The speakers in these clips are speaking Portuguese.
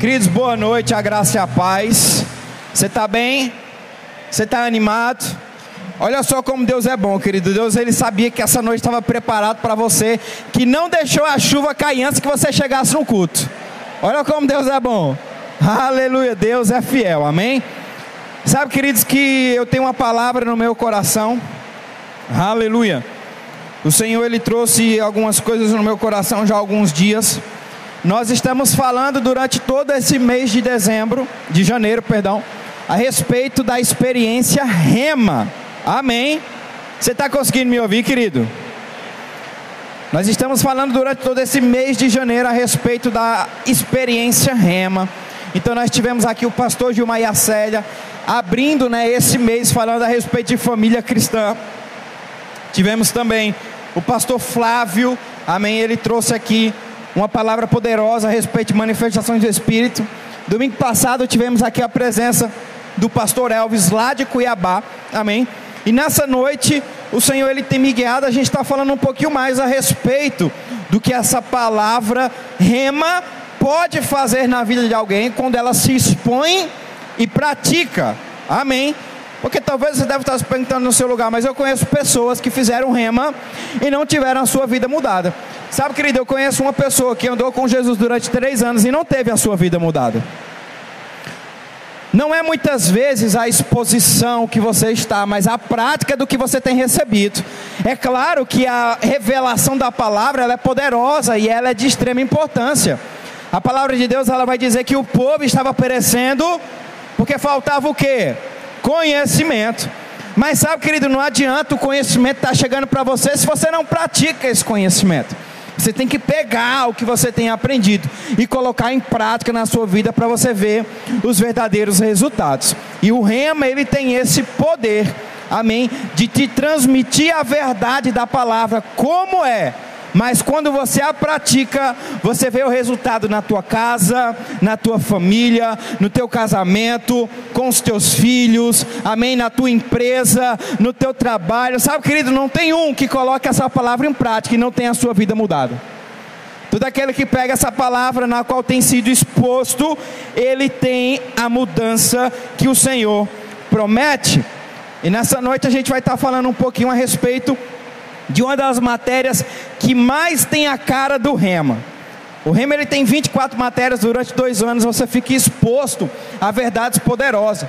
Queridos, boa noite, a graça e a paz. Você está bem? Você está animado? Olha só como Deus é bom, querido. Deus ele sabia que essa noite estava preparado para você, que não deixou a chuva cair antes que você chegasse no culto. Olha como Deus é bom. Aleluia, Deus é fiel. Amém. Sabe, queridos, que eu tenho uma palavra no meu coração. Aleluia. O Senhor ele trouxe algumas coisas no meu coração já há alguns dias. Nós estamos falando durante todo esse mês de dezembro, de janeiro, perdão, a respeito da experiência Rema. Amém. Você está conseguindo me ouvir, querido? Nós estamos falando durante todo esse mês de janeiro a respeito da experiência Rema. Então nós tivemos aqui o pastor Gilmar Célia abrindo né, esse mês falando a respeito de família cristã. Tivemos também o pastor Flávio, amém, ele trouxe aqui uma palavra poderosa a respeito de manifestações do Espírito. Domingo passado tivemos aqui a presença do pastor Elvis lá de Cuiabá, amém. E nessa noite o Senhor ele tem me guiado, a gente está falando um pouquinho mais a respeito do que essa palavra rema pode fazer na vida de alguém quando ela se expõe e pratica, amém. Porque talvez você deve estar se perguntando no seu lugar, mas eu conheço pessoas que fizeram rema e não tiveram a sua vida mudada. Sabe, querido, eu conheço uma pessoa que andou com Jesus durante três anos e não teve a sua vida mudada. Não é muitas vezes a exposição que você está, mas a prática do que você tem recebido. É claro que a revelação da palavra é poderosa e ela é de extrema importância. A palavra de Deus ela vai dizer que o povo estava perecendo porque faltava o quê? Conhecimento. Mas sabe, querido, não adianta o conhecimento estar tá chegando para você se você não pratica esse conhecimento. Você tem que pegar o que você tem aprendido e colocar em prática na sua vida para você ver os verdadeiros resultados. E o rema, ele tem esse poder, amém, de te transmitir a verdade da palavra como é mas quando você a pratica, você vê o resultado na tua casa, na tua família, no teu casamento, com os teus filhos, amém, na tua empresa, no teu trabalho. Sabe, querido, não tem um que coloque essa palavra em prática e não tem a sua vida mudada. Todo aquele que pega essa palavra na qual tem sido exposto, ele tem a mudança que o Senhor promete. E nessa noite a gente vai estar falando um pouquinho a respeito de uma das matérias que mais tem a cara do rema. O rema ele tem 24 matérias durante dois anos, você fica exposto a verdades poderosas,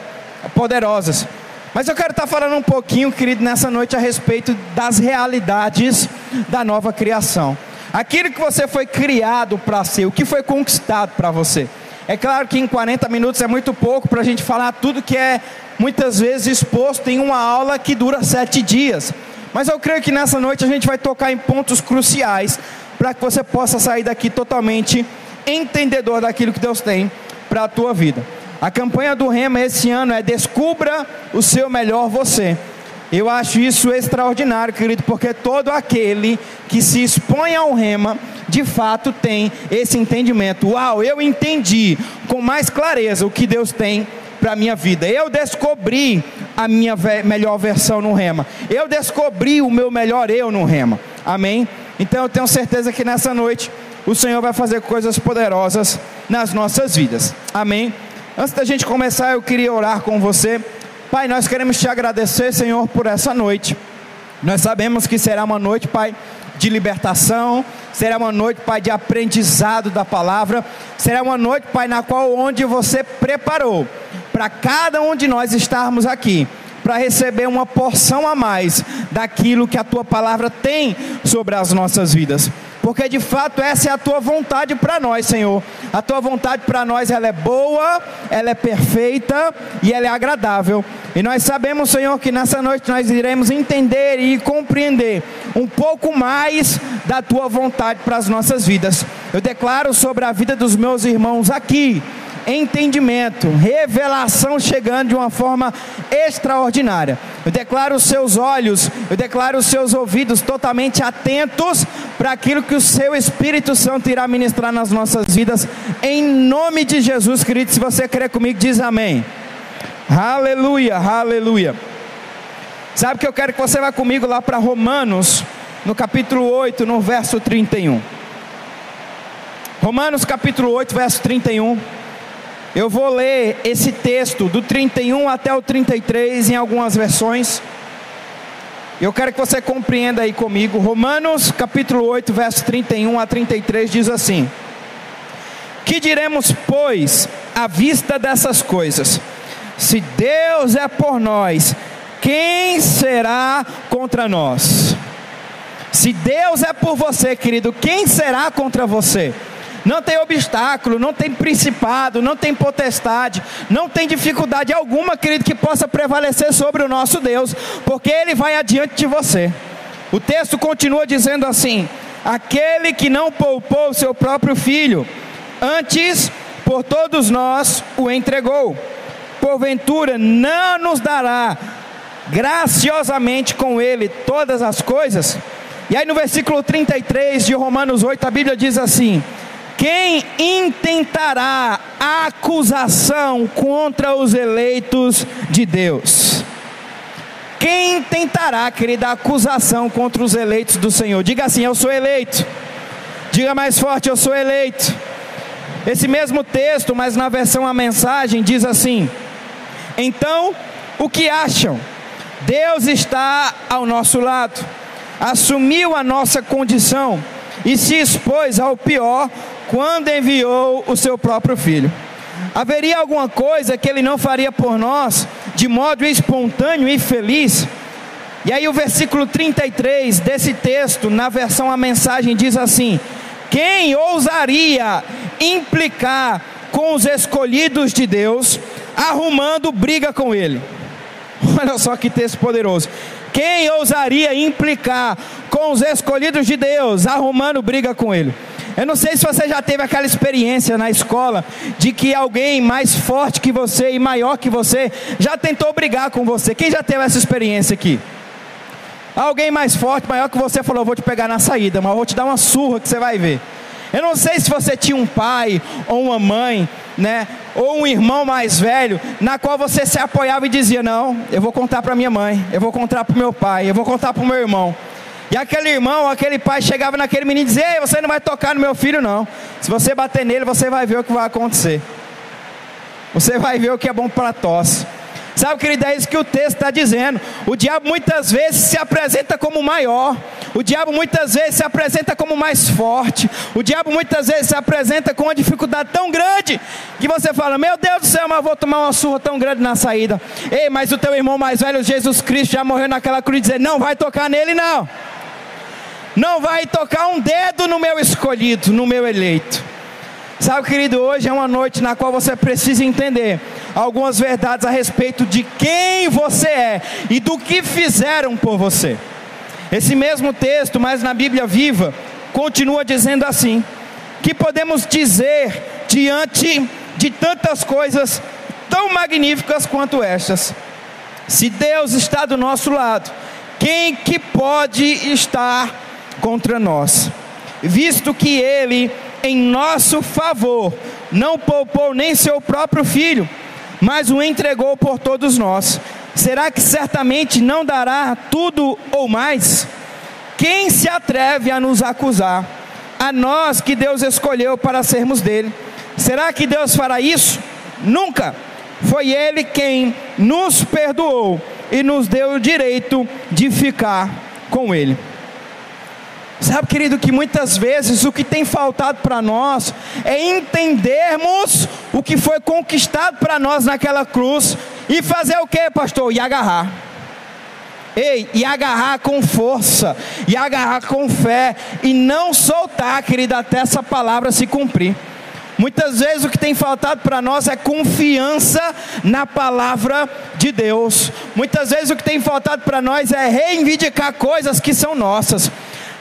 poderosas. Mas eu quero estar falando um pouquinho, querido, nessa noite a respeito das realidades da nova criação. Aquilo que você foi criado para ser, o que foi conquistado para você. É claro que em 40 minutos é muito pouco para a gente falar tudo que é muitas vezes exposto em uma aula que dura sete dias. Mas eu creio que nessa noite a gente vai tocar em pontos cruciais para que você possa sair daqui totalmente entendedor daquilo que Deus tem para a tua vida. A campanha do Rema esse ano é Descubra o seu melhor você. Eu acho isso extraordinário, querido, porque todo aquele que se expõe ao Rema, de fato tem esse entendimento. Uau, eu entendi com mais clareza o que Deus tem para a minha vida. Eu descobri a minha melhor versão no rema. Eu descobri o meu melhor eu no rema. Amém? Então eu tenho certeza que nessa noite o Senhor vai fazer coisas poderosas nas nossas vidas. Amém? Antes da gente começar, eu queria orar com você. Pai, nós queremos te agradecer, Senhor, por essa noite. Nós sabemos que será uma noite, Pai, de libertação, será uma noite, Pai, de aprendizado da palavra, será uma noite, Pai, na qual onde você preparou para cada um de nós estarmos aqui, para receber uma porção a mais daquilo que a tua palavra tem sobre as nossas vidas. Porque de fato essa é a tua vontade para nós, Senhor. A tua vontade para nós ela é boa, ela é perfeita e ela é agradável. E nós sabemos, Senhor, que nessa noite nós iremos entender e compreender um pouco mais da tua vontade para as nossas vidas. Eu declaro sobre a vida dos meus irmãos aqui entendimento, revelação chegando de uma forma extraordinária. Eu declaro os seus olhos, eu declaro os seus ouvidos totalmente atentos para aquilo que o seu Espírito Santo irá ministrar nas nossas vidas, em nome de Jesus, querido. Se você crê comigo, diz amém. Aleluia, aleluia. Sabe que eu quero que você vá comigo lá para Romanos, no capítulo 8, no verso 31. Romanos capítulo 8, verso 31. Eu vou ler esse texto do 31 até o 33 em algumas versões. Eu quero que você compreenda aí comigo. Romanos capítulo 8, verso 31 a 33 diz assim: Que diremos, pois, à vista dessas coisas? Se Deus é por nós, quem será contra nós? Se Deus é por você, querido, quem será contra você? Não tem obstáculo, não tem principado, não tem potestade, não tem dificuldade alguma, querido, que possa prevalecer sobre o nosso Deus, porque Ele vai adiante de você. O texto continua dizendo assim: aquele que não poupou o seu próprio filho, antes por todos nós o entregou, porventura não nos dará graciosamente com ele todas as coisas? E aí no versículo 33 de Romanos 8, a Bíblia diz assim: quem intentará acusação contra os eleitos de Deus? Quem tentará, querida, acusação contra os eleitos do Senhor? Diga assim: Eu sou eleito. Diga mais forte: Eu sou eleito. Esse mesmo texto, mas na versão a mensagem, diz assim: Então, o que acham? Deus está ao nosso lado, assumiu a nossa condição e se expôs ao pior quando enviou o seu próprio filho. Haveria alguma coisa que ele não faria por nós de modo espontâneo e feliz? E aí o versículo 33 desse texto, na versão a mensagem diz assim: Quem ousaria implicar com os escolhidos de Deus, arrumando briga com ele? Olha só que texto poderoso. Quem ousaria implicar com os escolhidos de Deus, arrumando briga com ele? Eu não sei se você já teve aquela experiência na escola de que alguém mais forte que você e maior que você já tentou brigar com você. Quem já teve essa experiência aqui? Alguém mais forte, maior que você falou: Vou te pegar na saída, mas vou te dar uma surra que você vai ver. Eu não sei se você tinha um pai ou uma mãe, né, ou um irmão mais velho, na qual você se apoiava e dizia: Não, eu vou contar para minha mãe, eu vou contar para o meu pai, eu vou contar para o meu irmão. E aquele irmão, aquele pai chegava naquele menino e dizia: Ei, você não vai tocar no meu filho, não. Se você bater nele, você vai ver o que vai acontecer. Você vai ver o que é bom para tosse. Sabe, querido, é isso que o texto está dizendo. O diabo muitas vezes se apresenta como maior. O diabo muitas vezes se apresenta como mais forte. O diabo muitas vezes se apresenta com uma dificuldade tão grande que você fala: Meu Deus do céu, mas vou tomar uma surra tão grande na saída. Ei, mas o teu irmão mais velho, Jesus Cristo, já morreu naquela cruz, dizer: Não vai tocar nele, não não vai tocar um dedo no meu escolhido, no meu eleito. Sabe, querido, hoje é uma noite na qual você precisa entender algumas verdades a respeito de quem você é e do que fizeram por você. Esse mesmo texto, mas na Bíblia viva, continua dizendo assim: que podemos dizer diante de tantas coisas tão magníficas quanto estas? Se Deus está do nosso lado, quem que pode estar contra nós, visto que ele, em nosso favor, não poupou nem seu próprio filho, mas o entregou por todos nós. Será que certamente não dará tudo ou mais? Quem se atreve a nos acusar? A nós que Deus escolheu para sermos dele. Será que Deus fará isso? Nunca. Foi Ele quem nos perdoou e nos deu o direito de ficar com Ele. Sabe, querido, que muitas vezes o que tem faltado para nós é entendermos o que foi conquistado para nós naquela cruz e fazer o que, pastor? E agarrar. Ei, e agarrar com força, e agarrar com fé, e não soltar, querido, até essa palavra se cumprir. Muitas vezes o que tem faltado para nós é confiança na palavra de Deus. Muitas vezes o que tem faltado para nós é reivindicar coisas que são nossas.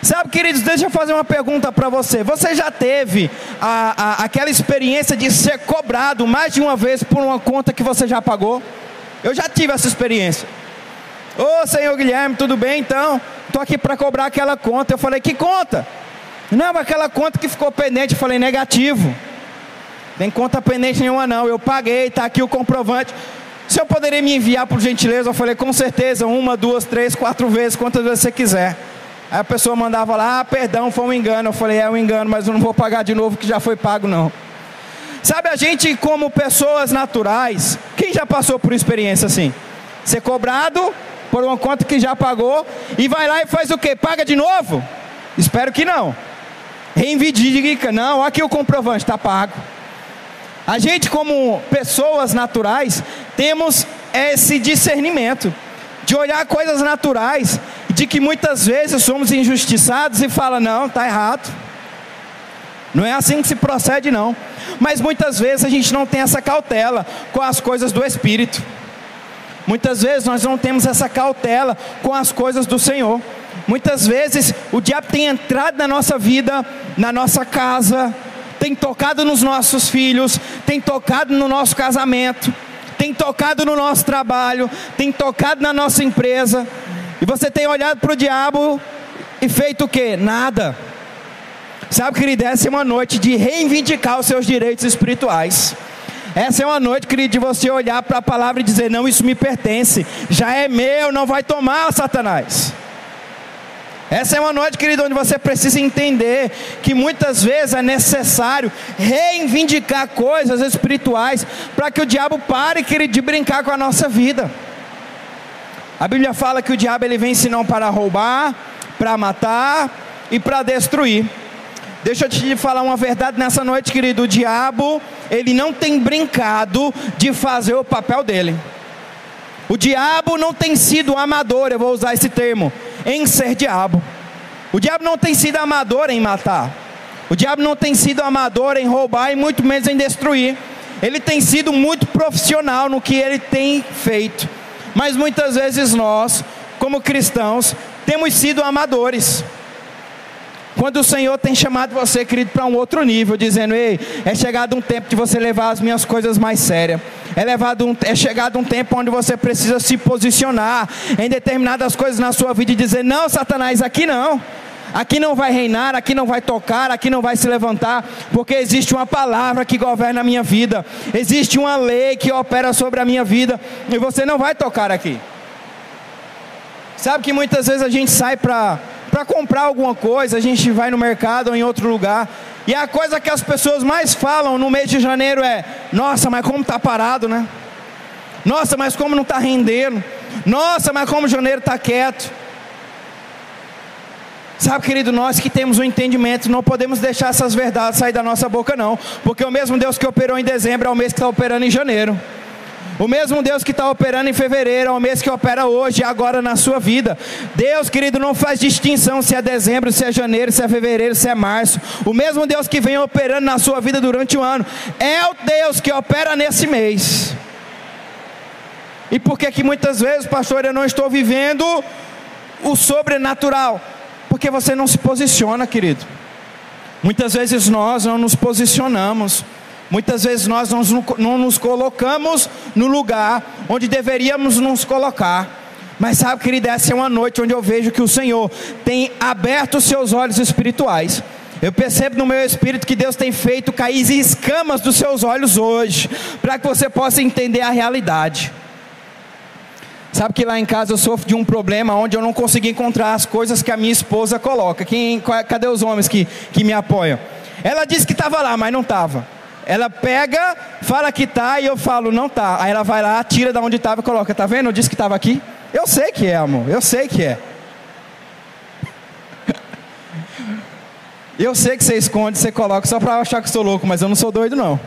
Sabe, queridos, deixa eu fazer uma pergunta para você. Você já teve a, a, aquela experiência de ser cobrado mais de uma vez por uma conta que você já pagou? Eu já tive essa experiência. Ô senhor Guilherme, tudo bem então? Estou aqui para cobrar aquela conta. Eu falei, que conta? Não, aquela conta que ficou pendente. Eu falei, negativo. Tem conta pendente nenhuma não. Eu paguei, está aqui o comprovante. Se eu poderia me enviar por gentileza, eu falei, com certeza, uma, duas, três, quatro vezes, quantas vezes você quiser. Aí a pessoa mandava lá, ah, perdão, foi um engano. Eu falei, é um engano, mas eu não vou pagar de novo que já foi pago não. Sabe, a gente, como pessoas naturais, quem já passou por experiência assim? Ser cobrado por uma conta que já pagou e vai lá e faz o que? Paga de novo? Espero que não. Reivindica, não, aqui o comprovante está pago. A gente, como pessoas naturais, temos esse discernimento de olhar coisas naturais, de que muitas vezes somos injustiçados e fala não, está errado. Não é assim que se procede, não. Mas muitas vezes a gente não tem essa cautela com as coisas do Espírito. Muitas vezes nós não temos essa cautela com as coisas do Senhor. Muitas vezes o diabo tem entrado na nossa vida, na nossa casa, tem tocado nos nossos filhos, tem tocado no nosso casamento, tem tocado no nosso trabalho, tem tocado na nossa empresa. E você tem olhado para o diabo e feito o que? Nada. Sabe, querido, essa é uma noite de reivindicar os seus direitos espirituais. Essa é uma noite, querido, de você olhar para a palavra e dizer: Não, isso me pertence, já é meu, não vai tomar, Satanás. Essa é uma noite, querido, onde você precisa entender que muitas vezes é necessário reivindicar coisas espirituais para que o diabo pare, querido, de brincar com a nossa vida. A Bíblia fala que o diabo ele vem senão para roubar, para matar e para destruir. Deixa eu te falar uma verdade nessa noite, querido. O diabo, ele não tem brincado de fazer o papel dele. O diabo não tem sido amador, eu vou usar esse termo, em ser diabo. O diabo não tem sido amador em matar. O diabo não tem sido amador em roubar e muito menos em destruir. Ele tem sido muito profissional no que ele tem feito. Mas muitas vezes nós, como cristãos, temos sido amadores. Quando o Senhor tem chamado você, querido, para um outro nível, dizendo: Ei, é chegado um tempo de você levar as minhas coisas mais sérias. É, levado um, é chegado um tempo onde você precisa se posicionar em determinadas coisas na sua vida e dizer: Não, Satanás, aqui não. Aqui não vai reinar, aqui não vai tocar, aqui não vai se levantar, porque existe uma palavra que governa a minha vida, existe uma lei que opera sobre a minha vida, e você não vai tocar aqui. Sabe que muitas vezes a gente sai para comprar alguma coisa, a gente vai no mercado ou em outro lugar, e a coisa que as pessoas mais falam no mês de janeiro é: nossa, mas como está parado, né? Nossa, mas como não está rendendo? Nossa, mas como janeiro está quieto? Sabe, querido, nós que temos o um entendimento, não podemos deixar essas verdades sair da nossa boca, não, porque o mesmo Deus que operou em dezembro é o mês que está operando em janeiro. O mesmo Deus que está operando em fevereiro é o mês que opera hoje e agora na sua vida. Deus, querido, não faz distinção se é dezembro, se é janeiro, se é fevereiro, se é março. O mesmo Deus que vem operando na sua vida durante o ano é o Deus que opera nesse mês. E por que que muitas vezes, pastor, eu não estou vivendo o sobrenatural? Porque você não se posiciona, querido. Muitas vezes nós não nos posicionamos. Muitas vezes nós não nos colocamos no lugar onde deveríamos nos colocar. Mas sabe, querido, essa é uma noite onde eu vejo que o Senhor tem aberto os seus olhos espirituais. Eu percebo no meu espírito que Deus tem feito cair escamas dos seus olhos hoje, para que você possa entender a realidade. Sabe que lá em casa eu sofro de um problema onde eu não consigo encontrar as coisas que a minha esposa coloca. Quem, cadê os homens que, que me apoiam? Ela disse que estava lá, mas não estava. Ela pega, fala que tá e eu falo, não tá. Aí ela vai lá, tira da onde estava e coloca. Tá vendo? Eu disse que estava aqui. Eu sei que é, amor. Eu sei que é. Eu sei que você esconde, você coloca só para achar que sou louco, mas eu não sou doido não.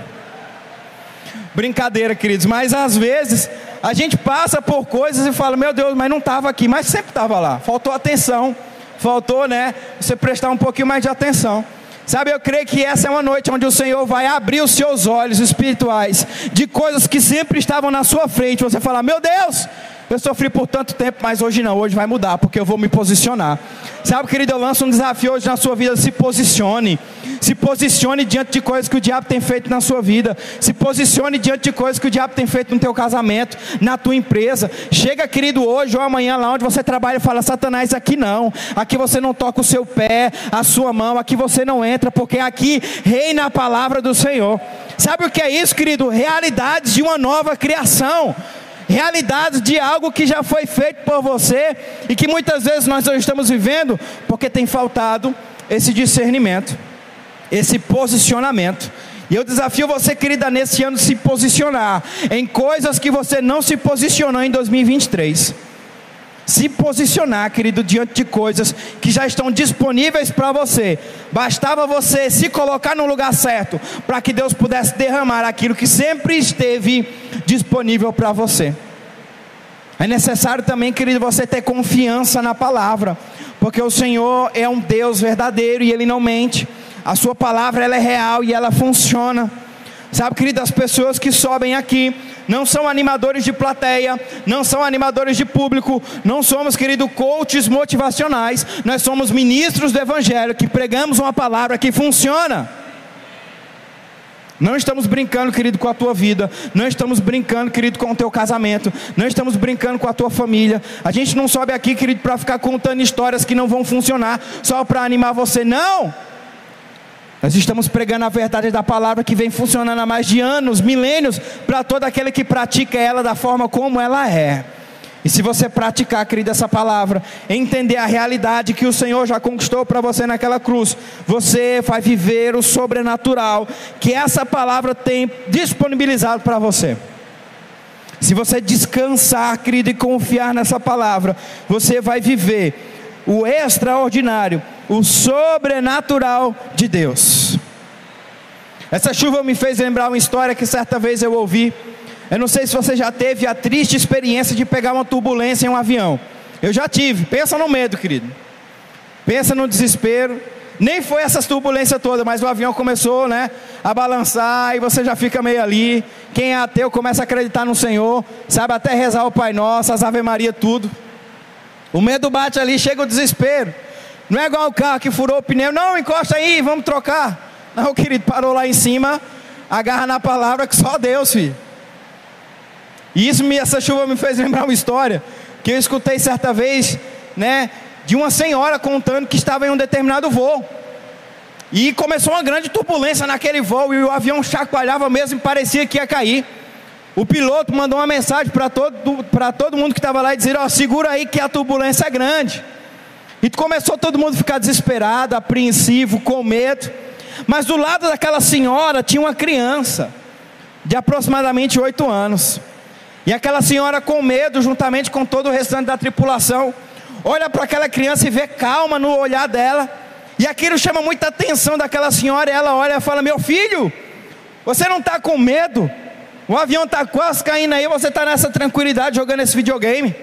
Brincadeira, queridos, mas às vezes a gente passa por coisas e fala, meu Deus, mas não estava aqui, mas sempre estava lá. Faltou atenção, faltou, né? Você prestar um pouquinho mais de atenção. Sabe, eu creio que essa é uma noite onde o Senhor vai abrir os seus olhos espirituais de coisas que sempre estavam na sua frente. Você fala, meu Deus, eu sofri por tanto tempo, mas hoje não, hoje vai mudar, porque eu vou me posicionar. Sabe, querido, eu lanço um desafio hoje na sua vida: se posicione. Se posicione diante de coisas que o diabo tem feito na sua vida. Se posicione diante de coisas que o diabo tem feito no teu casamento, na tua empresa. Chega, querido, hoje ou amanhã lá onde você trabalha e fala: Satanás, aqui não. Aqui você não toca o seu pé, a sua mão. Aqui você não entra, porque aqui reina a palavra do Senhor. Sabe o que é isso, querido? Realidades de uma nova criação realidades de algo que já foi feito por você e que muitas vezes nós não estamos vivendo porque tem faltado esse discernimento, esse posicionamento. E eu desafio você, querida, nesse ano se posicionar em coisas que você não se posicionou em 2023. Se posicionar, querido, diante de coisas que já estão disponíveis para você. Bastava você se colocar no lugar certo para que Deus pudesse derramar aquilo que sempre esteve disponível para você. É necessário também, querido, você ter confiança na palavra, porque o Senhor é um Deus verdadeiro e Ele não mente. A Sua palavra ela é real e ela funciona. Sabe, querido, as pessoas que sobem aqui não são animadores de plateia, não são animadores de público, não somos, querido, coaches motivacionais, nós somos ministros do Evangelho que pregamos uma palavra que funciona. Não estamos brincando, querido, com a tua vida. Não estamos brincando, querido, com o teu casamento. Não estamos brincando com a tua família. A gente não sobe aqui, querido, para ficar contando histórias que não vão funcionar só para animar você. Não! Nós estamos pregando a verdade da palavra que vem funcionando há mais de anos, milênios, para todo aquele que pratica ela da forma como ela é. E se você praticar, querido, essa palavra, entender a realidade que o Senhor já conquistou para você naquela cruz, você vai viver o sobrenatural que essa palavra tem disponibilizado para você. Se você descansar, querido, e confiar nessa palavra, você vai viver o extraordinário, o sobrenatural de Deus. Essa chuva me fez lembrar uma história que certa vez eu ouvi eu não sei se você já teve a triste experiência de pegar uma turbulência em um avião. Eu já tive. Pensa no medo, querido. Pensa no desespero. Nem foi essas turbulências todas, mas o avião começou, né, a balançar e você já fica meio ali. Quem é ateu começa a acreditar no Senhor, sabe até rezar o Pai Nosso, as Ave Maria, tudo. O medo bate ali, chega o desespero. Não é igual o carro que furou o pneu, não, encosta aí, vamos trocar. Não, querido, parou lá em cima, agarra na palavra que só Deus, filho. E isso me, essa chuva me fez lembrar uma história que eu escutei certa vez, né, de uma senhora contando que estava em um determinado voo. E começou uma grande turbulência naquele voo e o avião chacoalhava mesmo e parecia que ia cair. O piloto mandou uma mensagem para todo, todo mundo que estava lá e dizer: Ó, oh, segura aí que a turbulência é grande. E começou todo mundo a ficar desesperado, apreensivo, com medo. Mas do lado daquela senhora tinha uma criança de aproximadamente oito anos. E aquela senhora, com medo, juntamente com todo o restante da tripulação, olha para aquela criança e vê calma no olhar dela. E aquilo chama muita atenção daquela senhora. E ela olha e fala: Meu filho, você não está com medo? O avião está quase caindo aí, você está nessa tranquilidade jogando esse videogame.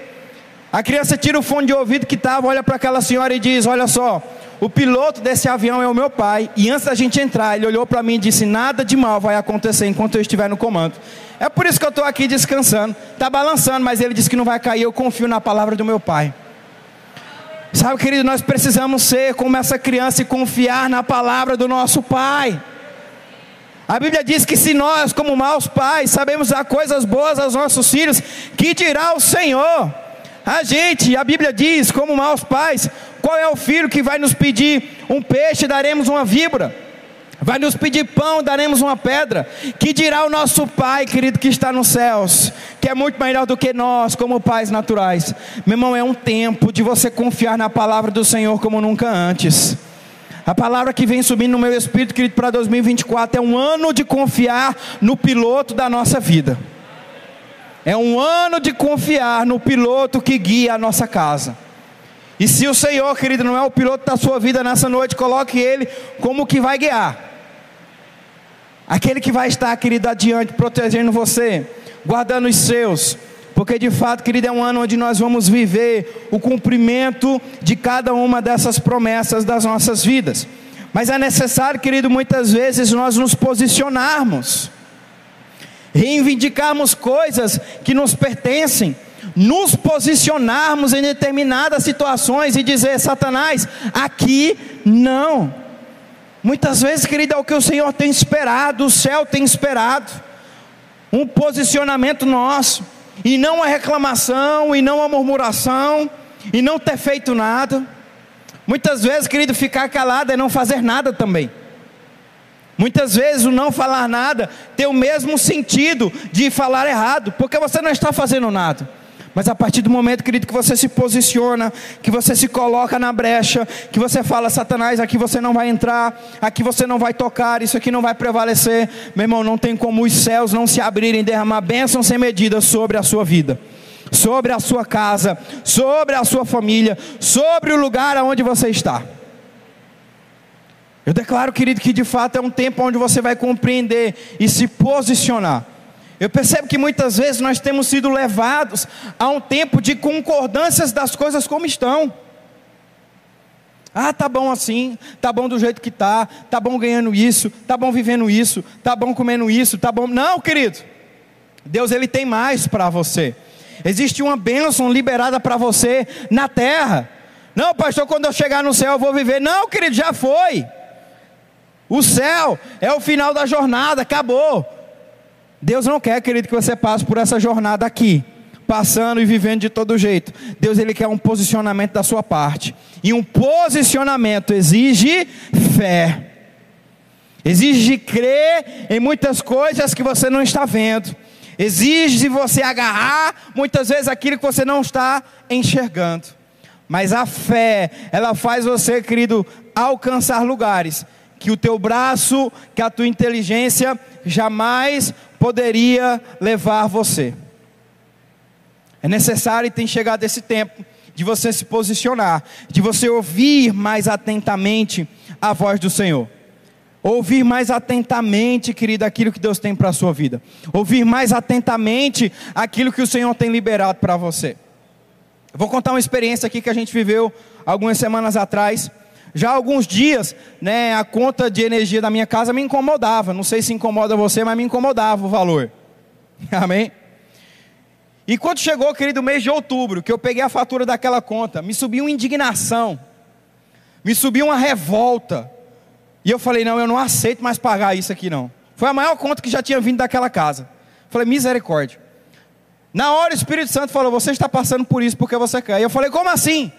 A criança tira o fone de ouvido que estava, olha para aquela senhora e diz: Olha só, o piloto desse avião é o meu pai. E antes da gente entrar, ele olhou para mim e disse: Nada de mal vai acontecer enquanto eu estiver no comando. É por isso que eu estou aqui descansando. Está balançando, mas ele disse que não vai cair. Eu confio na palavra do meu pai. Sabe, querido, nós precisamos ser como essa criança e confiar na palavra do nosso pai. A Bíblia diz que se nós, como maus pais, sabemos dar coisas boas aos nossos filhos, que dirá o Senhor? A gente, a Bíblia diz, como maus pais, qual é o filho que vai nos pedir um peixe, daremos uma víbora? Vai nos pedir pão, daremos uma pedra. Que dirá o nosso Pai, querido, que está nos céus, que é muito melhor do que nós, como pais naturais. Meu irmão, é um tempo de você confiar na palavra do Senhor como nunca antes. A palavra que vem subindo no meu espírito, querido, para 2024 é um ano de confiar no piloto da nossa vida. É um ano de confiar no piloto que guia a nossa casa. E se o Senhor, querido, não é o piloto da sua vida nessa noite, coloque ele como que vai guiar. Aquele que vai estar, querido, adiante, protegendo você, guardando os seus. Porque de fato, querido, é um ano onde nós vamos viver o cumprimento de cada uma dessas promessas das nossas vidas. Mas é necessário, querido, muitas vezes nós nos posicionarmos, reivindicarmos coisas que nos pertencem, nos posicionarmos em determinadas situações e dizer: Satanás, aqui não. Muitas vezes, querido, é o que o Senhor tem esperado, o céu tem esperado. Um posicionamento nosso, e não a reclamação, e não a murmuração, e não ter feito nada. Muitas vezes, querido, ficar calado é não fazer nada também. Muitas vezes o não falar nada tem o mesmo sentido de falar errado, porque você não está fazendo nada. Mas a partir do momento, querido, que você se posiciona, que você se coloca na brecha, que você fala, Satanás, aqui você não vai entrar, aqui você não vai tocar, isso aqui não vai prevalecer, meu irmão, não tem como os céus não se abrirem, derramar bênção sem medida sobre a sua vida, sobre a sua casa, sobre a sua família, sobre o lugar aonde você está. Eu declaro, querido, que de fato é um tempo onde você vai compreender e se posicionar. Eu percebo que muitas vezes nós temos sido levados a um tempo de concordâncias das coisas como estão. Ah, tá bom assim, tá bom do jeito que tá, tá bom ganhando isso, tá bom vivendo isso, tá bom comendo isso, tá bom. Não, querido. Deus ele tem mais para você. Existe uma bênção liberada para você na terra. Não, pastor, quando eu chegar no céu eu vou viver. Não, querido, já foi. O céu é o final da jornada, acabou. Deus não quer, querido, que você passe por essa jornada aqui, passando e vivendo de todo jeito. Deus ele quer um posicionamento da sua parte. E um posicionamento exige fé. Exige crer em muitas coisas que você não está vendo. Exige você agarrar muitas vezes aquilo que você não está enxergando. Mas a fé, ela faz você, querido, alcançar lugares que o teu braço, que a tua inteligência jamais poderia levar você. É necessário e tem chegado esse tempo de você se posicionar, de você ouvir mais atentamente a voz do Senhor. Ouvir mais atentamente, querido, aquilo que Deus tem para a sua vida. Ouvir mais atentamente aquilo que o Senhor tem liberado para você. vou contar uma experiência aqui que a gente viveu algumas semanas atrás. Já há alguns dias, né, a conta de energia da minha casa me incomodava. Não sei se incomoda você, mas me incomodava o valor. Amém? E quando chegou, querido, mês de outubro, que eu peguei a fatura daquela conta, me subiu uma indignação, me subiu uma revolta. E eu falei: não, eu não aceito mais pagar isso aqui, não. Foi a maior conta que já tinha vindo daquela casa. Falei: misericórdia. Na hora o Espírito Santo falou: você está passando por isso porque você quer. E eu falei: como assim?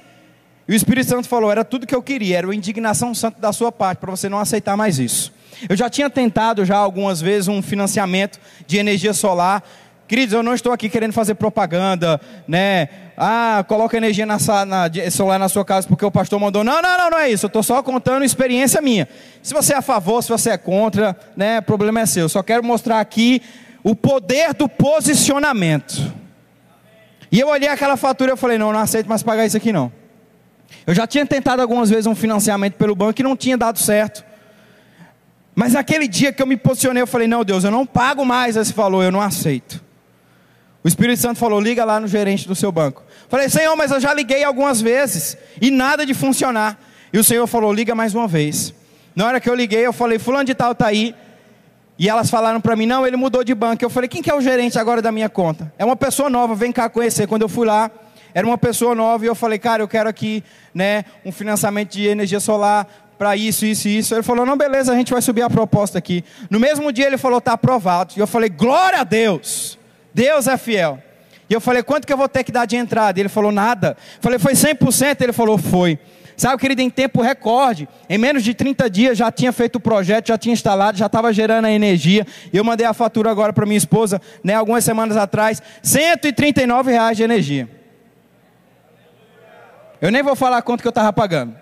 E o Espírito Santo falou: era tudo que eu queria, era uma indignação santa da sua parte, para você não aceitar mais isso. Eu já tinha tentado já algumas vezes um financiamento de energia solar. Queridos, eu não estou aqui querendo fazer propaganda, né? Ah, coloca energia na, na, solar na sua casa porque o pastor mandou. Não, não, não, não é isso. Eu estou só contando experiência minha. Se você é a favor, se você é contra, né? O problema é seu. Eu só quero mostrar aqui o poder do posicionamento. E eu olhei aquela fatura e falei: não, não aceito mais pagar isso aqui não. Eu já tinha tentado algumas vezes um financiamento pelo banco e não tinha dado certo. Mas naquele dia que eu me posicionei, eu falei: Não, Deus, eu não pago mais esse valor, eu não aceito. O Espírito Santo falou: Liga lá no gerente do seu banco. Falei: Senhor, mas eu já liguei algumas vezes e nada de funcionar. E o Senhor falou: Liga mais uma vez. Na hora que eu liguei, eu falei: Fulano de Tal está aí. E elas falaram para mim: Não, ele mudou de banco. Eu falei: Quem que é o gerente agora da minha conta? É uma pessoa nova, vem cá conhecer. Quando eu fui lá, era uma pessoa nova e eu falei, cara, eu quero aqui, né, um financiamento de energia solar para isso, isso e isso. Ele falou, não, beleza, a gente vai subir a proposta aqui. No mesmo dia ele falou, está aprovado. E eu falei, glória a Deus, Deus é fiel. E eu falei, quanto que eu vou ter que dar de entrada? Ele falou, nada. Eu falei, foi 100%? Ele falou, foi. Sabe, querido, em tempo recorde, em menos de 30 dias já tinha feito o projeto, já tinha instalado, já estava gerando a energia. Eu mandei a fatura agora para minha esposa, né, algumas semanas atrás, 139 reais de energia. Eu nem vou falar quanto que eu estava pagando.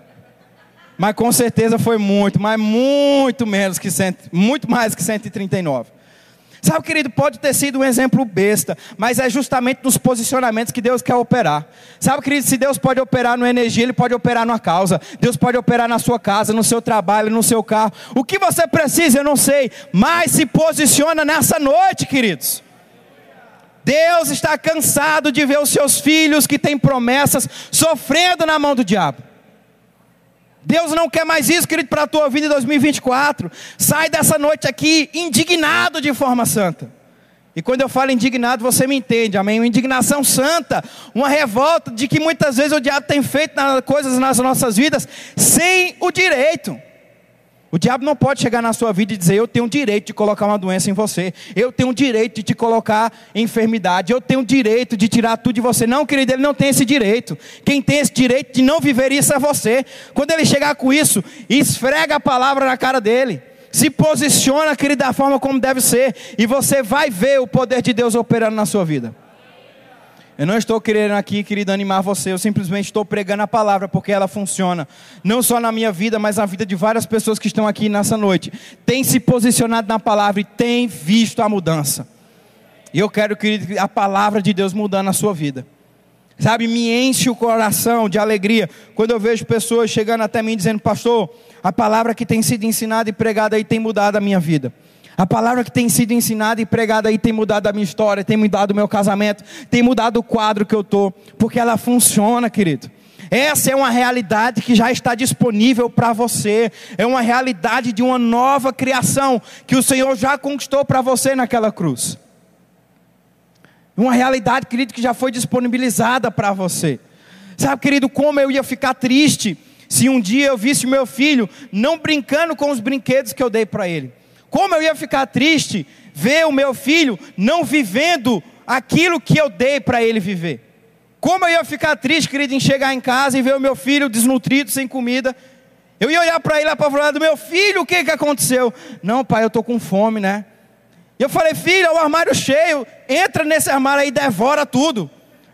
Mas com certeza foi muito, mas muito menos que cento, muito mais que 139. Sabe, querido, pode ter sido um exemplo besta, mas é justamente nos posicionamentos que Deus quer operar. Sabe, querido, se Deus pode operar no energia, Ele pode operar numa causa. Deus pode operar na sua casa, no seu trabalho, no seu carro. O que você precisa, eu não sei, mas se posiciona nessa noite, queridos. Deus está cansado de ver os seus filhos que têm promessas sofrendo na mão do diabo. Deus não quer mais isso, querido, para a tua vida em 2024. Sai dessa noite aqui indignado de forma santa. E quando eu falo indignado, você me entende, amém? Uma indignação santa, uma revolta de que muitas vezes o diabo tem feito coisas nas nossas vidas sem o direito. O diabo não pode chegar na sua vida e dizer: Eu tenho o direito de colocar uma doença em você, eu tenho o direito de te colocar enfermidade, eu tenho o direito de tirar tudo de você. Não, querido, ele não tem esse direito. Quem tem esse direito de não viver isso é você. Quando ele chegar com isso, esfrega a palavra na cara dele. Se posiciona, querido, da forma como deve ser, e você vai ver o poder de Deus operando na sua vida. Eu não estou querendo aqui, querido, animar você. Eu simplesmente estou pregando a palavra porque ela funciona. Não só na minha vida, mas na vida de várias pessoas que estão aqui nessa noite. Tem se posicionado na palavra e tem visto a mudança. E eu quero, querido, a palavra de Deus mudando a sua vida. Sabe, me enche o coração de alegria quando eu vejo pessoas chegando até mim dizendo: Pastor, a palavra que tem sido ensinada e pregada aí tem mudado a minha vida. A palavra que tem sido ensinada e pregada aí tem mudado a minha história, tem mudado o meu casamento, tem mudado o quadro que eu estou, porque ela funciona, querido. Essa é uma realidade que já está disponível para você, é uma realidade de uma nova criação que o Senhor já conquistou para você naquela cruz. Uma realidade, querido, que já foi disponibilizada para você. Sabe, querido, como eu ia ficar triste se um dia eu visse meu filho não brincando com os brinquedos que eu dei para ele. Como eu ia ficar triste ver o meu filho não vivendo aquilo que eu dei para ele viver. Como eu ia ficar triste, querido, em chegar em casa e ver o meu filho desnutrido, sem comida. Eu ia olhar para ele apavorado, meu filho, o que, que aconteceu? Não, pai, eu estou com fome, né? E eu falei, filho, é o armário cheio, entra nesse armário aí e devora tudo.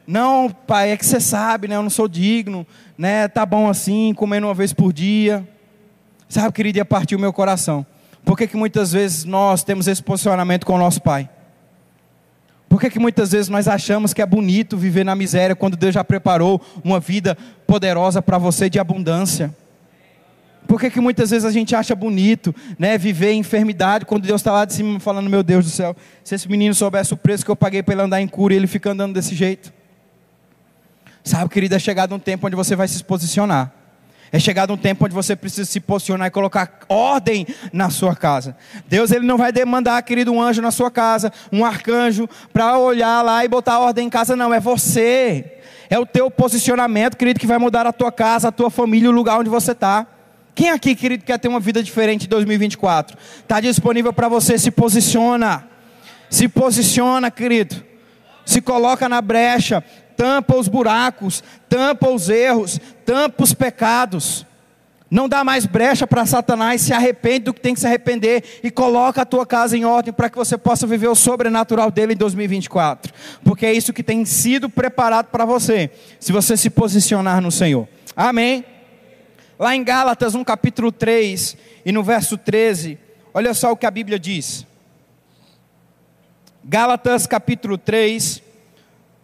Não, pai, é que você sabe, né? Eu não sou digno, né? Tá bom assim, comendo uma vez por dia. Sabe, querido, ia partir o meu coração. Por que, que muitas vezes nós temos esse posicionamento com o nosso pai? Por que, que muitas vezes nós achamos que é bonito viver na miséria quando Deus já preparou uma vida poderosa para você de abundância? Por que, que muitas vezes a gente acha bonito né, viver em enfermidade quando Deus está lá de cima falando, meu Deus do céu, se esse menino soubesse o preço que eu paguei para ele andar em cura e ele fica andando desse jeito? Sabe, querido, é chegado um tempo onde você vai se posicionar. É chegado um tempo onde você precisa se posicionar e colocar ordem na sua casa. Deus ele não vai demandar, querido, um anjo na sua casa, um arcanjo, para olhar lá e botar ordem em casa, não. É você. É o teu posicionamento, querido, que vai mudar a tua casa, a tua família, o lugar onde você está. Quem aqui, querido, quer ter uma vida diferente em 2024? Está disponível para você, se posiciona. Se posiciona, querido. Se coloca na brecha, tampa os buracos, tampa os erros, tampa os pecados. Não dá mais brecha para Satanás, se arrepende do que tem que se arrepender e coloca a tua casa em ordem para que você possa viver o sobrenatural dele em 2024. Porque é isso que tem sido preparado para você, se você se posicionar no Senhor. Amém. Lá em Gálatas, no capítulo 3 e no verso 13, olha só o que a Bíblia diz. Gálatas capítulo 3,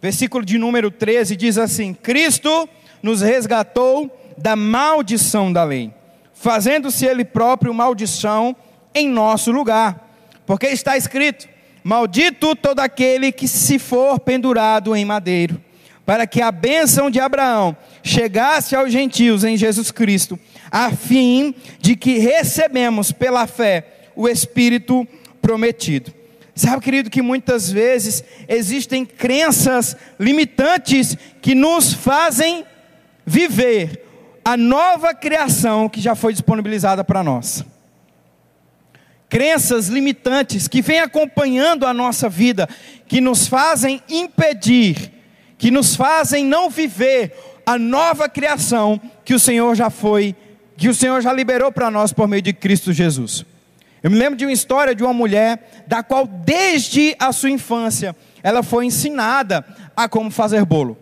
versículo de número 13 diz assim: Cristo nos resgatou da maldição da lei, fazendo-se Ele próprio maldição em nosso lugar, porque está escrito: Maldito todo aquele que se for pendurado em madeiro, para que a bênção de Abraão chegasse aos gentios em Jesus Cristo, a fim de que recebemos pela fé o Espírito prometido. Sabe, querido, que muitas vezes existem crenças limitantes que nos fazem viver a nova criação que já foi disponibilizada para nós. Crenças limitantes que vêm acompanhando a nossa vida, que nos fazem impedir, que nos fazem não viver a nova criação que o Senhor já foi, que o Senhor já liberou para nós por meio de Cristo Jesus. Eu me lembro de uma história de uma mulher da qual desde a sua infância ela foi ensinada a como fazer bolo.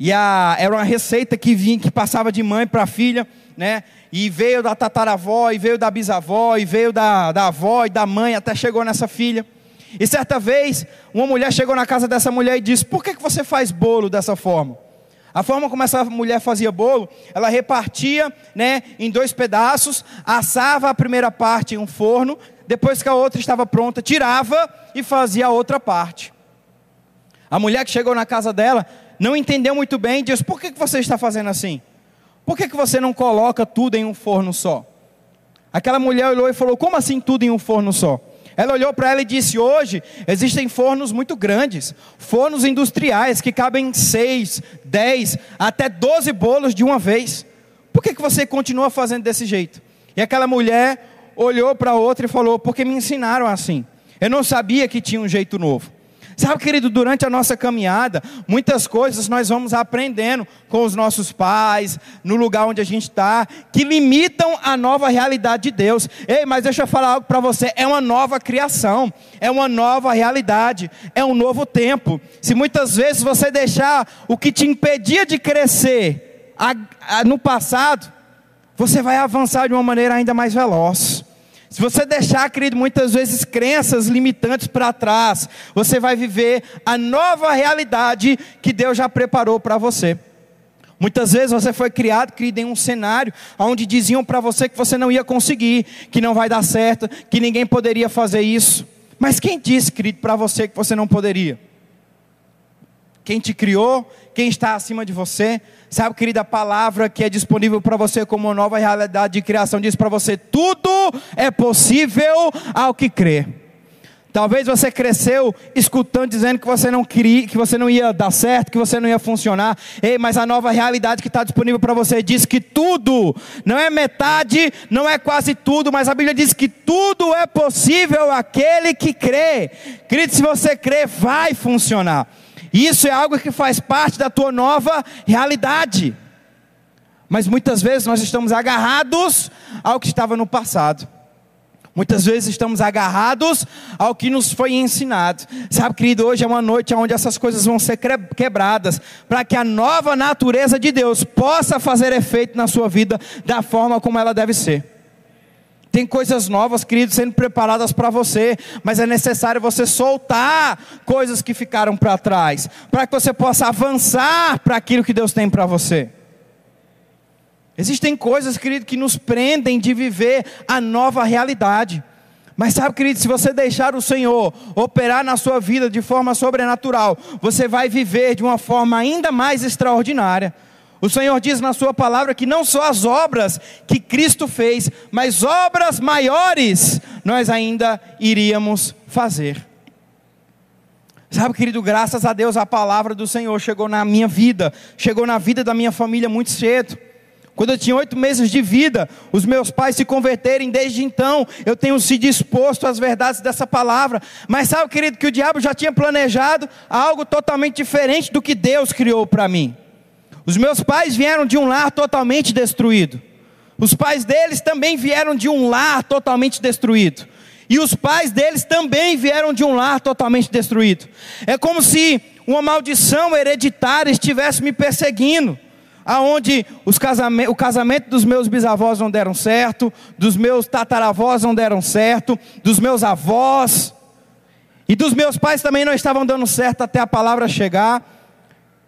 E a, era uma receita que vinha, que passava de mãe para filha, né? E veio da tataravó, e veio da bisavó, e veio da, da avó e da mãe, até chegou nessa filha. E certa vez, uma mulher chegou na casa dessa mulher e disse: Por que, que você faz bolo dessa forma? A forma como essa mulher fazia bolo, ela repartia né, em dois pedaços, assava a primeira parte em um forno, depois que a outra estava pronta, tirava e fazia a outra parte. A mulher que chegou na casa dela não entendeu muito bem disse: Por que, que você está fazendo assim? Por que, que você não coloca tudo em um forno só? Aquela mulher olhou e falou: Como assim tudo em um forno só? Ela olhou para ela e disse: Hoje existem fornos muito grandes, fornos industriais que cabem seis, dez, até doze bolos de uma vez. Por que, que você continua fazendo desse jeito? E aquela mulher olhou para outra e falou: Porque me ensinaram assim. Eu não sabia que tinha um jeito novo. Sabe, querido, durante a nossa caminhada, muitas coisas nós vamos aprendendo com os nossos pais, no lugar onde a gente está, que limitam a nova realidade de Deus. Ei, mas deixa eu falar algo para você: é uma nova criação, é uma nova realidade, é um novo tempo. Se muitas vezes você deixar o que te impedia de crescer a, a, no passado, você vai avançar de uma maneira ainda mais veloz. Se você deixar, querido, muitas vezes crenças limitantes para trás, você vai viver a nova realidade que Deus já preparou para você. Muitas vezes você foi criado, querido, em um cenário onde diziam para você que você não ia conseguir, que não vai dar certo, que ninguém poderia fazer isso. Mas quem disse, querido, para você que você não poderia? Quem te criou, quem está acima de você, Sabe, querida, a palavra que é disponível para você como nova realidade de criação diz para você: tudo é possível ao que crê. Talvez você cresceu escutando dizendo que você não queria, que você não ia dar certo, que você não ia funcionar. Ei, mas a nova realidade que está disponível para você diz que tudo, não é metade, não é quase tudo, mas a Bíblia diz que tudo é possível aquele que crê. Querido, se você crê, vai funcionar. Isso é algo que faz parte da tua nova realidade. Mas muitas vezes nós estamos agarrados ao que estava no passado. Muitas vezes estamos agarrados ao que nos foi ensinado. Sabe, querido, hoje é uma noite onde essas coisas vão ser quebradas, para que a nova natureza de Deus possa fazer efeito na sua vida da forma como ela deve ser. Tem coisas novas, querido, sendo preparadas para você, mas é necessário você soltar coisas que ficaram para trás, para que você possa avançar para aquilo que Deus tem para você. Existem coisas, querido, que nos prendem de viver a nova realidade. Mas sabe, querido, se você deixar o Senhor operar na sua vida de forma sobrenatural, você vai viver de uma forma ainda mais extraordinária. O Senhor diz na Sua palavra que não só as obras que Cristo fez, mas obras maiores nós ainda iríamos fazer. Sabe, querido, graças a Deus a palavra do Senhor chegou na minha vida, chegou na vida da minha família muito cedo. Quando eu tinha oito meses de vida, os meus pais se converterem, desde então eu tenho se disposto às verdades dessa palavra. Mas sabe, querido, que o diabo já tinha planejado algo totalmente diferente do que Deus criou para mim. Os meus pais vieram de um lar totalmente destruído. Os pais deles também vieram de um lar totalmente destruído. E os pais deles também vieram de um lar totalmente destruído. É como se uma maldição hereditária estivesse me perseguindo. Aonde o casamento dos meus bisavós não deram certo, dos meus tataravós não deram certo, dos meus avós e dos meus pais também não estavam dando certo até a palavra chegar.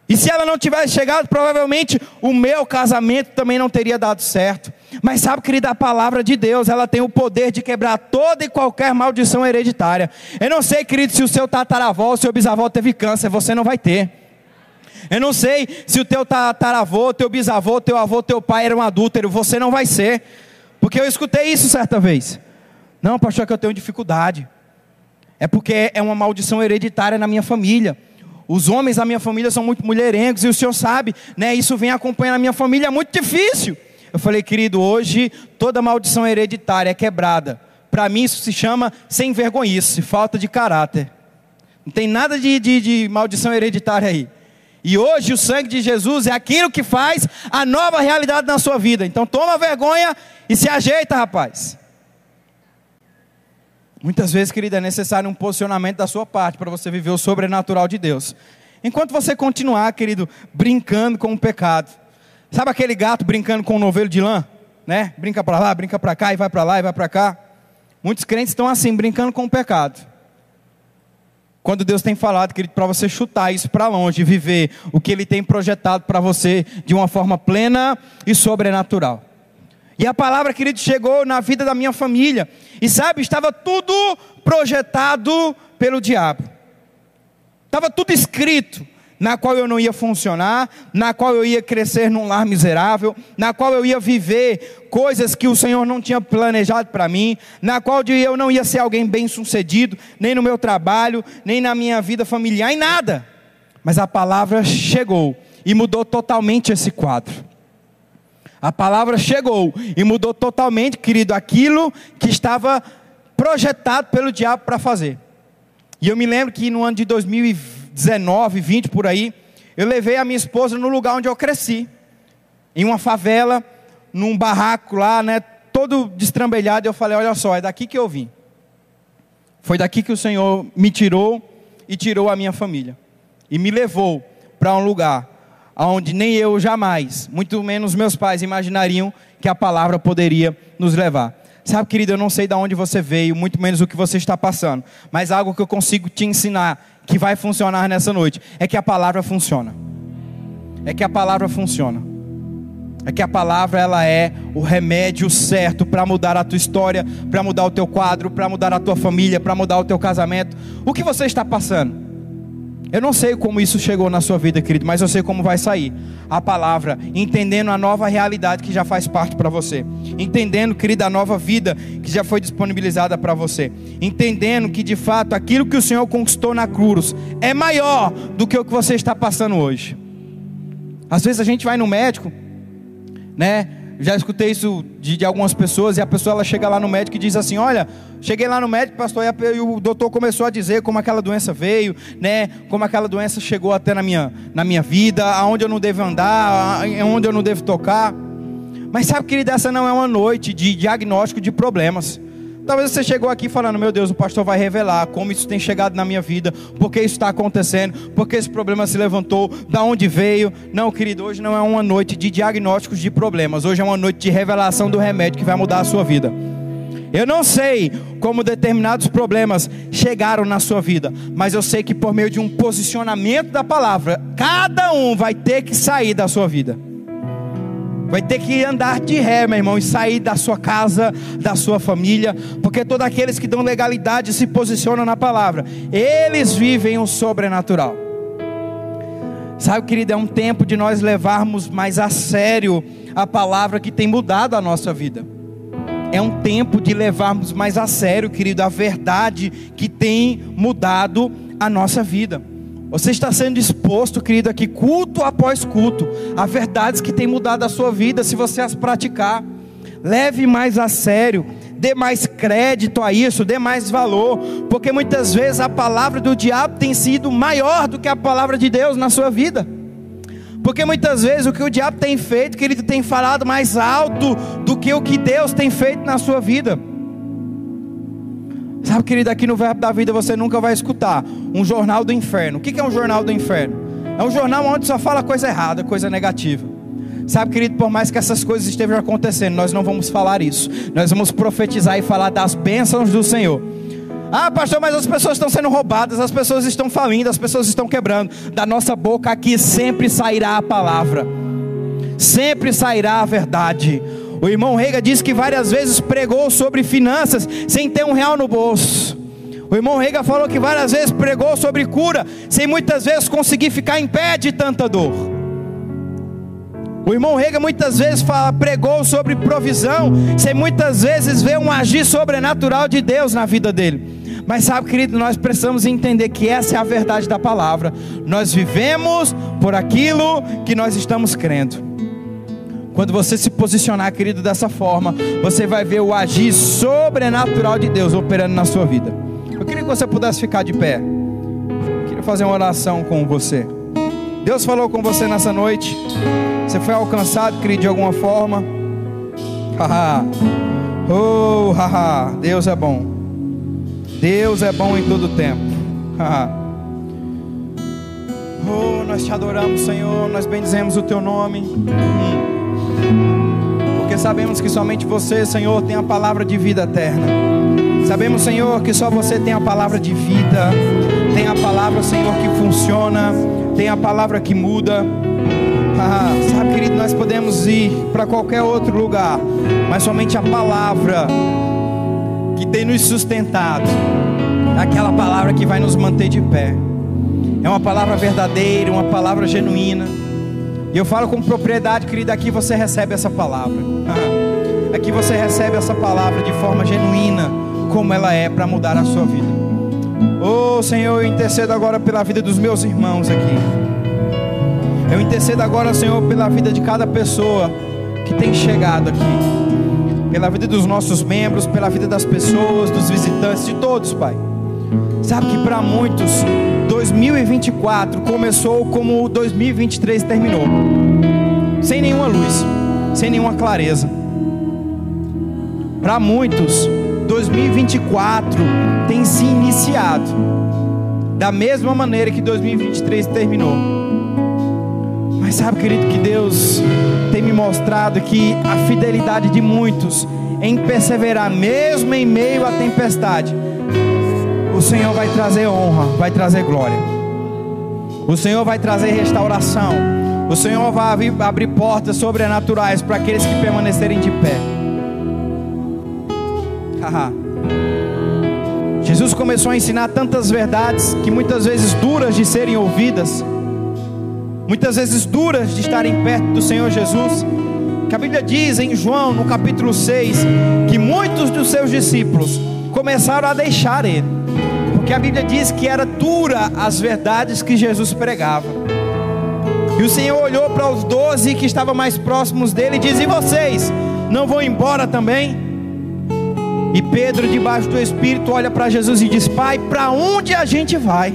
E se ela não tivesse chegado, provavelmente o meu casamento também não teria dado certo. Mas sabe, querida, a palavra de Deus, ela tem o poder de quebrar toda e qualquer maldição hereditária. Eu não sei, querido, se o seu tataravó, o seu bisavó teve câncer, você não vai ter. Eu não sei se o teu tataravô, teu bisavô, teu avô, teu pai era um adúltero, você não vai ser. Porque eu escutei isso certa vez. Não, pastor, é que eu tenho dificuldade. É porque é uma maldição hereditária na minha família. Os homens da minha família são muito mulherengos e o senhor sabe, né? Isso vem acompanhando a minha família, é muito difícil. Eu falei, querido, hoje toda maldição hereditária é quebrada. Para mim isso se chama sem vergonhice, falta de caráter. Não tem nada de, de, de maldição hereditária aí. E hoje o sangue de Jesus é aquilo que faz a nova realidade na sua vida. Então toma vergonha e se ajeita, rapaz. Muitas vezes, querida, é necessário um posicionamento da sua parte para você viver o sobrenatural de Deus. Enquanto você continuar, querido, brincando com o pecado. Sabe aquele gato brincando com um novelo de lã? Né? Brinca para lá, brinca para cá e vai para lá e vai para cá. Muitos crentes estão assim, brincando com o pecado. Quando Deus tem falado, querido, para você chutar isso para longe viver o que Ele tem projetado para você de uma forma plena e sobrenatural. E a palavra, querido, chegou na vida da minha família. E sabe, estava tudo projetado pelo diabo. Estava tudo escrito, na qual eu não ia funcionar, na qual eu ia crescer num lar miserável, na qual eu ia viver coisas que o Senhor não tinha planejado para mim, na qual eu não ia ser alguém bem-sucedido, nem no meu trabalho, nem na minha vida familiar, em nada. Mas a palavra chegou e mudou totalmente esse quadro. A palavra chegou e mudou totalmente, querido, aquilo que estava projetado pelo diabo para fazer. E eu me lembro que no ano de 2019, 20 por aí, eu levei a minha esposa no lugar onde eu cresci, em uma favela, num barraco lá, né, todo destrambelhado. Eu falei: Olha só, é daqui que eu vim. Foi daqui que o Senhor me tirou e tirou a minha família, e me levou para um lugar onde nem eu jamais, muito menos meus pais, imaginariam que a palavra poderia nos levar. Sabe, querido, eu não sei de onde você veio, muito menos o que você está passando, mas algo que eu consigo te ensinar que vai funcionar nessa noite é que a palavra funciona. É que a palavra funciona. É que a palavra ela é o remédio certo para mudar a tua história, para mudar o teu quadro, para mudar a tua família, para mudar o teu casamento. O que você está passando? Eu não sei como isso chegou na sua vida, querido, mas eu sei como vai sair. A palavra, entendendo a nova realidade que já faz parte para você. Entendendo, querido, a nova vida que já foi disponibilizada para você. Entendendo que de fato aquilo que o Senhor conquistou na cruz é maior do que o que você está passando hoje. Às vezes a gente vai no médico, né? Já escutei isso de, de, algumas pessoas e a pessoa ela chega lá no médico e diz assim: Olha, cheguei lá no médico, pastor, e, a, e, o doutor começou a dizer como aquela doença veio, né? Como aquela doença chegou até na minha, na minha vida, aonde eu não devo andar, aonde eu não devo tocar. Mas sabe, querida, essa não é uma noite de diagnóstico de problemas. Talvez você chegou aqui falando, meu Deus, o pastor vai revelar como isso tem chegado na minha vida, porque isso está acontecendo, porque esse problema se levantou, da onde veio. Não, querido, hoje não é uma noite de diagnósticos de problemas, hoje é uma noite de revelação do remédio que vai mudar a sua vida. Eu não sei como determinados problemas chegaram na sua vida, mas eu sei que por meio de um posicionamento da palavra, cada um vai ter que sair da sua vida. Vai ter que andar de ré, meu irmão, e sair da sua casa, da sua família, porque todos aqueles que dão legalidade se posicionam na palavra, eles vivem o sobrenatural. Sabe, querido, é um tempo de nós levarmos mais a sério a palavra que tem mudado a nossa vida. É um tempo de levarmos mais a sério, querido, a verdade que tem mudado a nossa vida. Você está sendo exposto, querido, aqui culto após culto, a verdades que têm mudado a sua vida, se você as praticar. Leve mais a sério, dê mais crédito a isso, dê mais valor, porque muitas vezes a palavra do diabo tem sido maior do que a palavra de Deus na sua vida. Porque muitas vezes o que o diabo tem feito, querido, tem falado mais alto do que o que Deus tem feito na sua vida. Sabe, querido, aqui no Verbo da Vida você nunca vai escutar um jornal do inferno. O que é um jornal do inferno? É um jornal onde só fala coisa errada, coisa negativa. Sabe, querido, por mais que essas coisas estejam acontecendo, nós não vamos falar isso. Nós vamos profetizar e falar das bênçãos do Senhor. Ah, pastor, mas as pessoas estão sendo roubadas, as pessoas estão falindo, as pessoas estão quebrando. Da nossa boca aqui sempre sairá a palavra, sempre sairá a verdade. O irmão Rega disse que várias vezes pregou sobre finanças sem ter um real no bolso. O irmão Rega falou que várias vezes pregou sobre cura sem muitas vezes conseguir ficar em pé de tanta dor. O irmão Rega muitas vezes fala, pregou sobre provisão, sem muitas vezes ver um agir sobrenatural de Deus na vida dele. Mas sabe, querido, nós precisamos entender que essa é a verdade da palavra. Nós vivemos por aquilo que nós estamos crendo. Quando você se posicionar, querido, dessa forma, você vai ver o agir sobrenatural de Deus operando na sua vida. Eu queria que você pudesse ficar de pé. Eu queria fazer uma oração com você. Deus falou com você nessa noite. Você foi alcançado, querido, de alguma forma. Haha. oh, haha. Deus é bom. Deus é bom em todo tempo. Haha. oh, nós te adoramos, Senhor. Nós bendizemos o teu nome. Porque sabemos que somente você, Senhor, tem a palavra de vida eterna. Sabemos, Senhor, que só você tem a palavra de vida, tem a palavra, Senhor, que funciona, tem a palavra que muda. Ah, sabe, querido, nós podemos ir para qualquer outro lugar, mas somente a palavra que tem nos sustentado, é aquela palavra que vai nos manter de pé. É uma palavra verdadeira, uma palavra genuína. E eu falo com propriedade, querida, aqui você recebe essa palavra. Aqui você recebe essa palavra de forma genuína, como ela é para mudar a sua vida. Oh Senhor, eu intercedo agora pela vida dos meus irmãos aqui. Eu intercedo agora, Senhor, pela vida de cada pessoa que tem chegado aqui. Pela vida dos nossos membros, pela vida das pessoas, dos visitantes, de todos, Pai. Sabe que para muitos 2024 começou como 2023 terminou. Sem nenhuma luz, sem nenhuma clareza. Para muitos 2024 tem se iniciado da mesma maneira que 2023 terminou. Mas sabe, querido, que Deus tem me mostrado que a fidelidade de muitos em perseverar, mesmo em meio à tempestade, o Senhor vai trazer honra, vai trazer glória. O Senhor vai trazer restauração. O Senhor vai abrir, portas sobrenaturais para aqueles que permanecerem de pé. Jesus começou a ensinar tantas verdades que muitas vezes duras de serem ouvidas, muitas vezes duras de estarem perto do Senhor Jesus. Que a Bíblia diz em João, no capítulo 6, que muitos dos seus discípulos começaram a deixar ele, porque a Bíblia diz que era dura as verdades que Jesus pregava. E o Senhor olhou para os doze que estavam mais próximos dele e disse: E vocês, não vão embora também? E Pedro, debaixo do Espírito, olha para Jesus e diz: Pai, para onde a gente vai?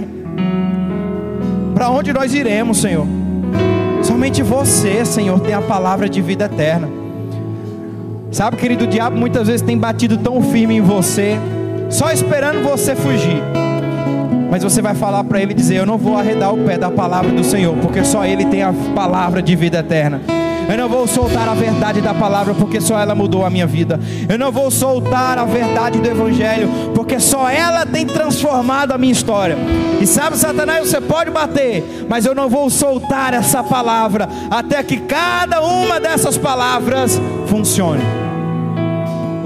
Para onde nós iremos, Senhor? Somente você, Senhor, tem a palavra de vida eterna. Sabe, querido, o diabo muitas vezes tem batido tão firme em você, só esperando você fugir. Mas você vai falar para ele dizer: Eu não vou arredar o pé da palavra do Senhor, porque só Ele tem a palavra de vida eterna. Eu não vou soltar a verdade da palavra, porque só ela mudou a minha vida. Eu não vou soltar a verdade do Evangelho, porque só ela tem transformado a minha história. E sabe, Satanás, você pode bater, mas eu não vou soltar essa palavra, até que cada uma dessas palavras funcione.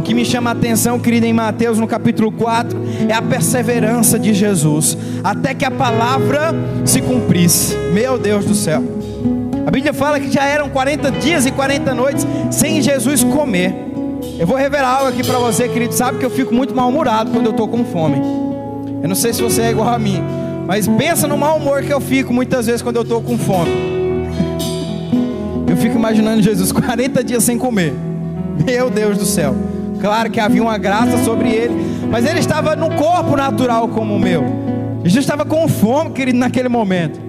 Que me chama a atenção, querida, em Mateus no capítulo 4, é a perseverança de Jesus, até que a palavra se cumprisse. Meu Deus do céu. A Bíblia fala que já eram 40 dias e 40 noites sem Jesus comer. Eu vou revelar algo aqui para você, querido. Sabe que eu fico muito mal-humorado quando eu estou com fome. Eu não sei se você é igual a mim, mas pensa no mau humor que eu fico muitas vezes quando eu estou com fome. Eu fico imaginando Jesus 40 dias sem comer. Meu Deus do céu. Claro que havia uma graça sobre ele, mas ele estava no corpo natural como o meu. Jesus estava com fome, querido, naquele momento.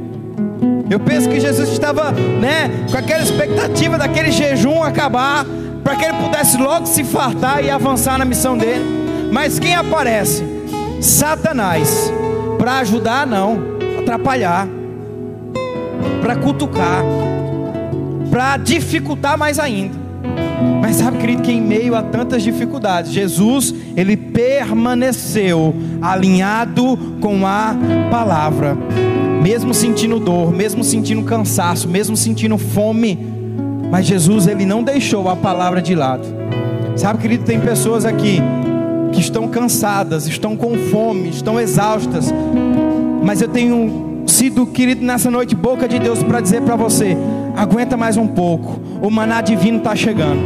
Eu penso que Jesus estava, né, com aquela expectativa daquele jejum acabar, para que ele pudesse logo se fartar e avançar na missão dele. Mas quem aparece? Satanás, para ajudar não, atrapalhar, para cutucar, para dificultar mais ainda. Mas sabe, querido, que em meio a tantas dificuldades, Jesus, ele permaneceu alinhado com a palavra mesmo sentindo dor, mesmo sentindo cansaço, mesmo sentindo fome, mas Jesus ele não deixou a palavra de lado. Sabe, querido, tem pessoas aqui que estão cansadas, estão com fome, estão exaustas, mas eu tenho sido, querido, nessa noite, boca de Deus para dizer para você: aguenta mais um pouco, o maná divino está chegando,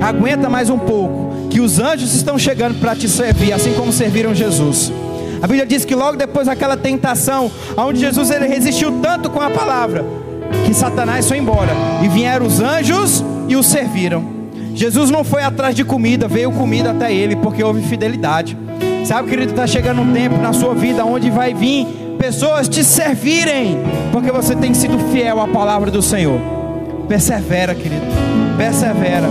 aguenta mais um pouco, que os anjos estão chegando para te servir, assim como serviram Jesus. A Bíblia diz que logo depois daquela tentação, onde Jesus ele resistiu tanto com a palavra, que Satanás foi embora e vieram os anjos e o serviram. Jesus não foi atrás de comida, veio comida até ele, porque houve fidelidade. Sabe, querido, está chegando um tempo na sua vida onde vai vir pessoas te servirem, porque você tem sido fiel à palavra do Senhor. Persevera, querido, persevera,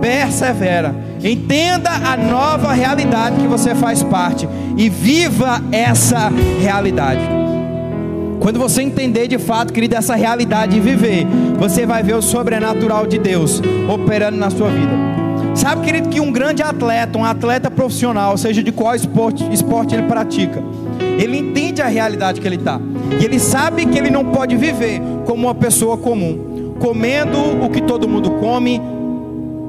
persevera. Entenda a nova realidade que você faz parte e viva essa realidade. Quando você entender de fato, querido, essa realidade e viver, você vai ver o sobrenatural de Deus operando na sua vida. Sabe, querido, que um grande atleta, um atleta profissional, seja de qual esporte, esporte ele pratica, ele entende a realidade que ele está. E ele sabe que ele não pode viver como uma pessoa comum, comendo o que todo mundo come,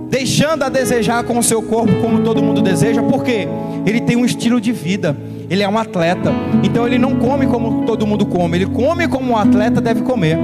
deixando a desejar com o seu corpo como todo mundo deseja, porque ele tem um estilo de vida, ele é um atleta, então ele não come como todo mundo come, ele come como um atleta deve comer.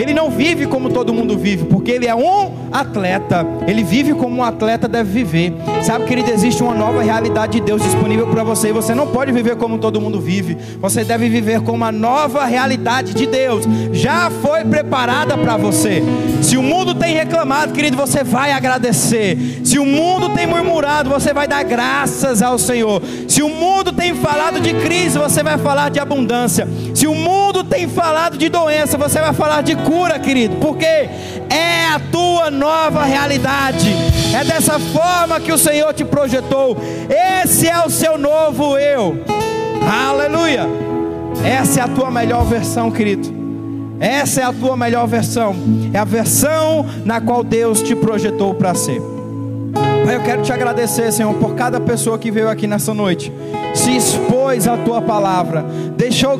Ele não vive como todo mundo vive, porque ele é um atleta. Ele vive como um atleta deve viver. Sabe, querido, existe uma nova realidade de Deus disponível para você. E você não pode viver como todo mundo vive. Você deve viver com uma nova realidade de Deus. Já foi preparada para você. Se o mundo tem reclamado, querido, você vai agradecer. Se o mundo tem murmurado, você vai dar graças ao Senhor. Se o mundo tem falado de crise, você vai falar de abundância. Se o mundo tem falado de doença, você vai falar de cura, querido, porque é a tua nova realidade. É dessa forma que o Senhor te projetou. Esse é o seu novo eu. Aleluia. Essa é a tua melhor versão, querido. Essa é a tua melhor versão. É a versão na qual Deus te projetou para ser. Eu quero te agradecer, Senhor, por cada pessoa que veio aqui nessa noite, se expôs à tua palavra, deixou,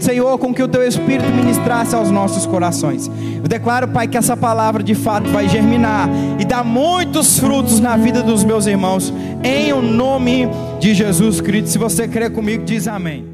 Senhor, com que o teu Espírito ministrasse aos nossos corações. Eu declaro, Pai, que essa palavra de fato vai germinar e dar muitos frutos na vida dos meus irmãos, em o nome de Jesus, querido. Se você crê comigo, diz amém.